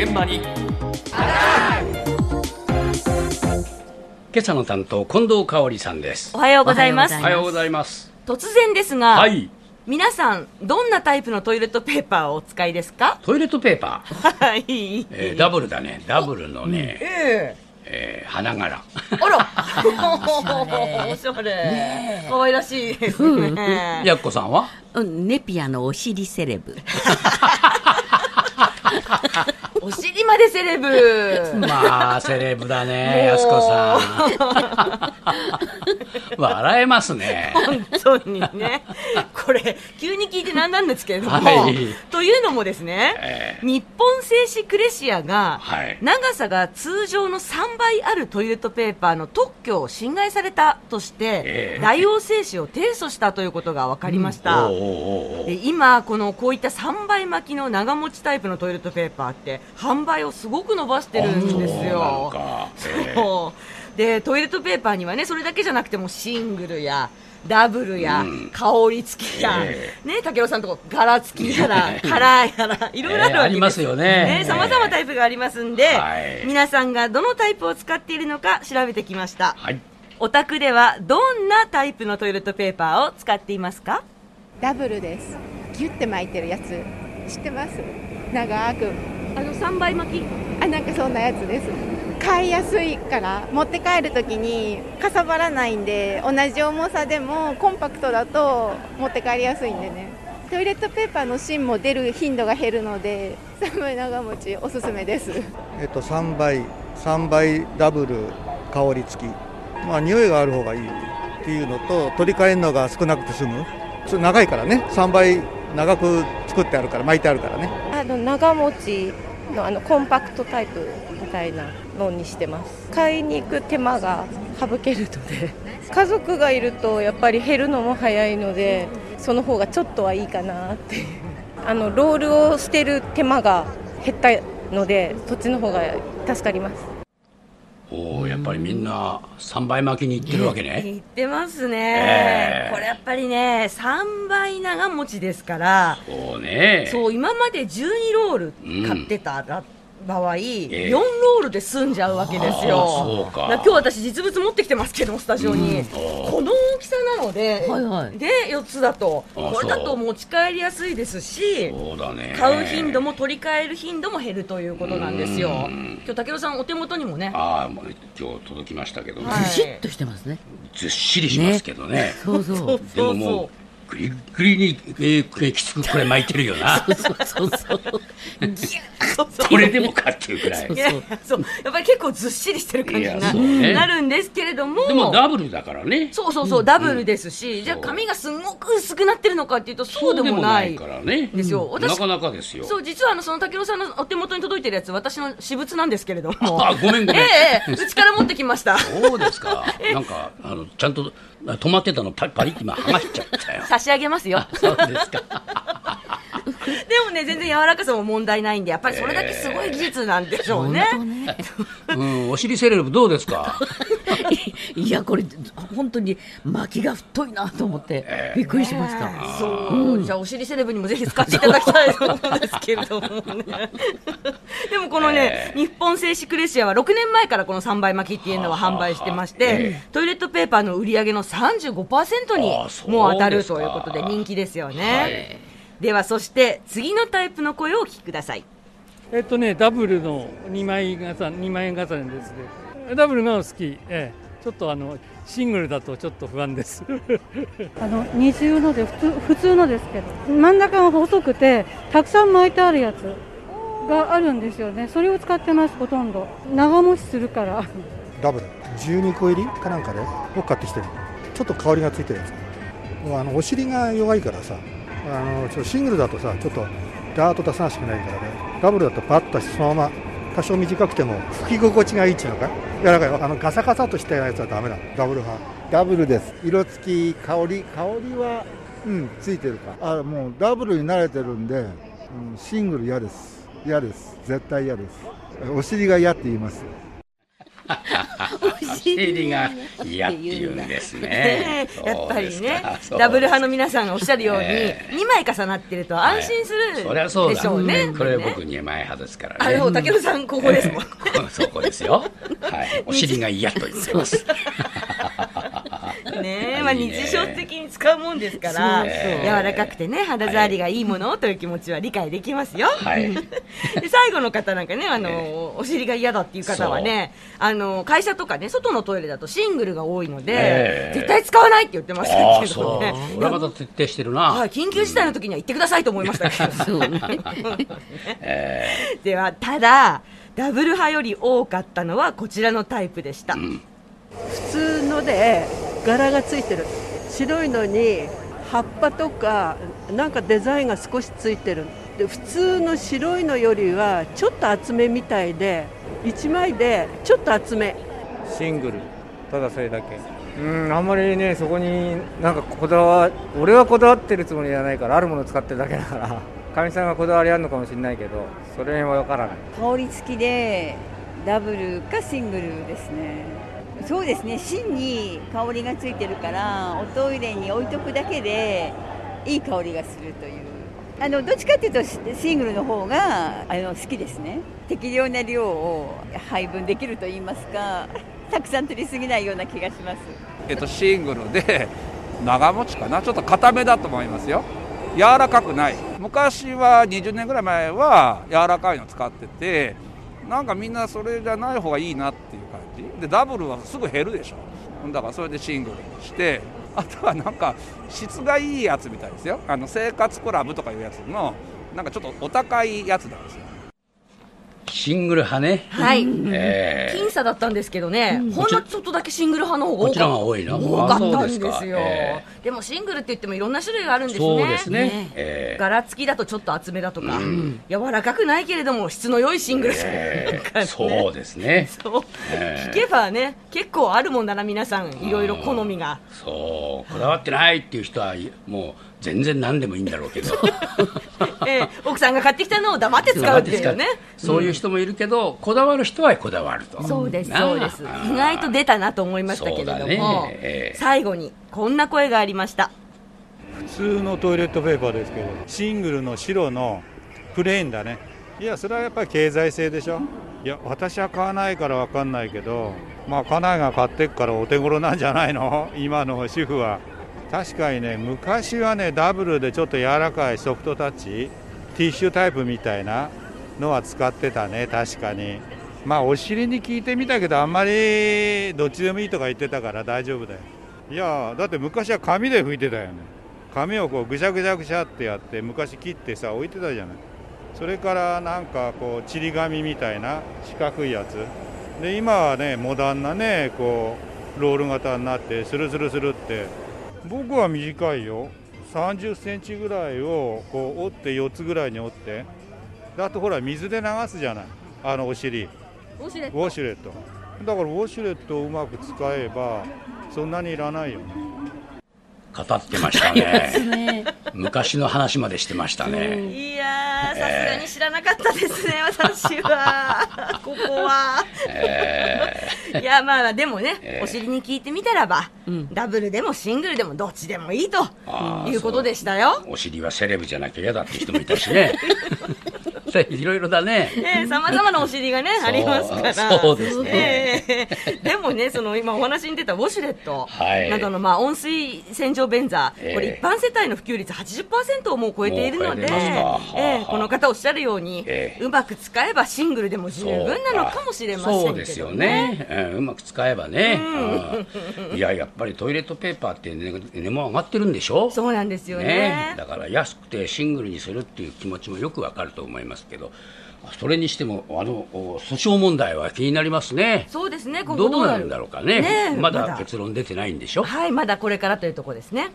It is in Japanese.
現場に。今朝の担当近藤香織さんです。おはようございます。おはようございます。突然ですが、はい。皆さんどんなタイプのトイレットペーパーをお使いですか？トイレットペーパー、はい、えーダブルだね。ダブルのね、ええー花柄。えあら。おしゃれ。可愛らしいですね。やっこさんは？うんネピアのお尻セレブ。お尻までセレブ。まあセレブだねやすこさん。笑えますね。本当にね。これ急に聞いてなんなんですけれども、はい。というのもですね、え日本製紙クレシアが、はい。長さが通常の3倍あるトイレットペーパーの特許を侵害されたとして、ええ。大王製紙を提訴したということが分かりました、今、このこういった3倍巻きの長持ちタイプのトイレットペーパーって販売をすごく伸ばしてるんですよ。かえーそう。でトイレットペーパーにはねそれだけじゃなくてもシングルやダブルや、うん。香り付きや、えね武雄さんとこ柄付きやらカラーやらいろいろあるわけです、ええありますよね。さまざまタイプがありますんで、はい。皆さんがどのタイプを使っているのか調べてきました。はい。お宅ではどんなタイプのトイレットペーパーを使っていますか？ダブルです。ギュッて巻いてるやつ。知ってます？長くあの3倍巻き。あなんかそんなやつです。買いやすいから持って帰るときにかさばらないんで同じ重さでもコンパクトだと持って帰りやすいんでね。トイレットペーパーの芯も出る頻度が減るので3倍長持ちおすすめです。えっと、3倍、3倍ダブル香り付き、まあ、匂いがある方がいいっていうのと、取り替えるのが少なくて済む、それ長いからね、3倍長く作ってあるから、巻いてあるからね。あの長持ちのあのコンパクトタイプみたいなのにしてます。買いに行く手間が省けるので 家族がいるとやっぱり減るのも早いのでその方がちょっとはいいかなっていう。あのロールを捨てる手間が減ったのでそっちの方が助かります。っぱりみんな3倍巻きにいってるわけね、言ってますね、ええ。これやっぱりね3倍長持ちですから。そうね。そう今まで12ロール買ってたら場合、4ロールで済んじゃうわけですよ。今日私実物持ってきてますけどもスタジオに、うん。この大きさなので、はいはい。で4つだと。あこれだと持ち帰りやすいですしそうだね。買う頻度も取り替える頻度も減るということなんですよ。うん。今日武雄さんお手元にもね。ああもう今日届きましたけどね、はいずしっとしてますね。ずっしりしますけどね。そうそう。そうでももうグリッグリに、えー、きつくこれ巻いてるよな。そうそ これでもかっていうくらい。そう。やっぱり結構ずっしりしてる感じな,、ね。なるんですけれども。でもダブルだからね。そうそうそう、ダブルですし、じゃあ髪がすごく薄くなってるのかっていうとそうでもないからね。ですよ。私なかなかですよ。そう実はあのその武雄さんのお手元に届いてるやつ私の私物なんですけれども。あごめんごめん。ええええうちから持ってきました。そうですか。なんかあのちゃんと止まってたのパリパリって今剥がしちゃった。よ差し上げますよ。そうですか。もね全然柔らかさも問題ないんでやっぱりそれだけすごい技術なんでしょうね、本当ね。うんお尻セレブどうですか？いやこれ本当に巻きが太いなと思ってびっくりしました。そう、じゃあお尻セレブにもぜひ使っていただきたいと思うんですけれどもね。でもこのね、日本製紙クレシアは6年前からこの3倍巻きっていうのは販売してまして、トイレットペーパーの売り上げの35%にもう当たるということで人気ですよね。ではそして次のタイプの声をお聞きください。えっとね、ダブルの2枚重ね、2枚重ねですね。ダブルが好き。ええ、ちょっとあの、シングルだとちょっと不安です。あの二重ので普通普通のですけど真ん中が細くてたくさん巻いてあるやつがあるんですよねそれを使ってますほとんど長持ちするからダブル、12個入りかなんかで、を買ってきてる。ちょっと香りがついてるやつ。もうあのお尻が弱いからさ、あのちょっとシングルだとさ、ちょっとダーッと出さなしくないからね、ダブルだとパッとそのまま多少短くても拭き心地がいいっていうのか、柔らかい、あのガサガサとしたやつはダメだ、ダブル派。ダブルです。色付き香り。香りはうんついてるか。あもうダブルに慣れてるんで、うん、シングル嫌です。嫌です。絶対嫌です。お尻が嫌って言います お尻が嫌って言うんですねね。やっぱりねダブル派の皆さんがおっしゃるように、え2枚重なってると安心するでしょうね。これ僕2枚派ですからね。あの竹野さんここですもん。そこですよ。はい。お尻が嫌と言ってます。ねえ、まあ日常的に使うもんですから、柔らかくてね、肌触りがいいものという気持ちは理解できますよ。はい で最後の方なんかね、あの、お尻が嫌だっていう方はね、あの、会社とかね、外のトイレだとシングルが多いので、ええ絶対使わないって言ってましたけ。どね。これはまた徹底してるな。はい、緊急事態の時には言ってくださいと思いましたけど。では、ただ、ダブル派より多かったのはこちらのタイプでした。普通ので柄がついてる。白いのに葉っぱとかなんかデザインが少しついてる。で普通の白いのよりはちょっと厚めみたいで1枚でちょっと厚め。シングル。ただそれだけ。うんあんまりねそこになんかこだわ俺はこだわってるつもりじゃないからあるものを使ってるだけだから。かみさんがこだわりあるのかもしれないけどそれは分からない。香り付きでダブルかシングルですねそうですね。芯に香りがついてるからおトイレに置いとくだけでいい香りがするという。あのどっちかっていうとシングルの方があの好きですね。適量な量を配分できると言いますかたくさん取りすぎないような気がします。えっと、シングルで長持ちかな？ちょっと硬めだと思いますよ。柔らかくない。昔は20年ぐらい前は柔らかいの使っててなんかみんなそれじゃない方がいいなっていう。ティでダブルはすぐ減るでしょ。だからそれでシングルにしてあとはなんか質がいいやつみたいですよ。あの生活クラブとかいうやつのなんかちょっとお高いやつなんですよ。シングル派ね。はい。ええ僅差だったんですけどね、ほんのちょっとだけシングル派の方が多かこちらが多いな。多かったんでですか。よ。えでもシングルって言ってもいろんな種類があるんですね。そうですね。ええ柄付きだとちょっと厚めだとか、うん。柔らかくないけれども質の良いシングルとえかね。えそうですね。そう。ええ聞けばね結構あるもんだな皆さんいろいろ好みが。そう、こだわってないっていう人は、もう全然何でもいいんだろうけど。ええ奥さんが買ってきたのを黙って使うっていうね。そういう人もいるけど、こだわる人はこだわると。そうですそうです。意外と出たなと思いましたけれども、ね。ええ。最後にこんな声がありました。普通のトイレットペーパーですけどシングルの白のプレーンだね。いやそれはやっぱり経済性でしょ。いや私は買わないから分かんないけどまあ家内が買ってくからお手頃なんじゃないの？今の主婦は確かにね昔はねダブルでちょっと柔らかいソフトタッチティッシュタイプみたいなのは使ってたね確かに。まあお尻に聞いてみたけどあんまりどっちでもいいとか言ってたから大丈夫だよ。いやだって昔は紙で拭いてたよね。紙をこうぐしゃぐしゃぐしゃってやって昔切ってさ置いてたじゃない。それからなんかこうちり紙みたいな四角いやつ。で今はねモダンなねこうロール型になってスルスルスルって僕は短いよ。30センチぐらいをこう折って4つぐらいに折って。であとほら水で流すじゃない。あのお尻。ウォシュレッウォシュレット。だからウォシュレットをうまく使えばそんなにいらないよね。語ってましたね。昔の話までしてましたね。いやーさすがに知らなかったですね、私は。ここは、いやまあでもね、ええ。お尻に聞いてみたらば、ダブルでもシングルでもどっちでもいいということでしたよ。お尻はセレブじゃなきゃ嫌だって人もいたしね。いろいろだね。さまざまなお尻がねありますから。そうですね。ええでもねその今お話に出たウォシュレットはい。などのまあ温水洗浄便座、ええ。これ一般世帯の普及率80%をもう超えているので、えええこの方おっしゃるように、ええ。うまく使えばシングルでも十分なのかもしれませんけどね。そう。ですよね、うんうまく使えばね、うん。いややっぱりトイレットペーパーって値値も上がってるんでしょ？そうなんですよね。だから安くてシングルにするっていう気持ちもよくわかると思いますけどそれにしてもあのお訴訟問題は気になりますね。そうですね今どうな後どうなるるんだろうかね。ねえまだ結論出てないんでしょ？はいまだこれからというところですね。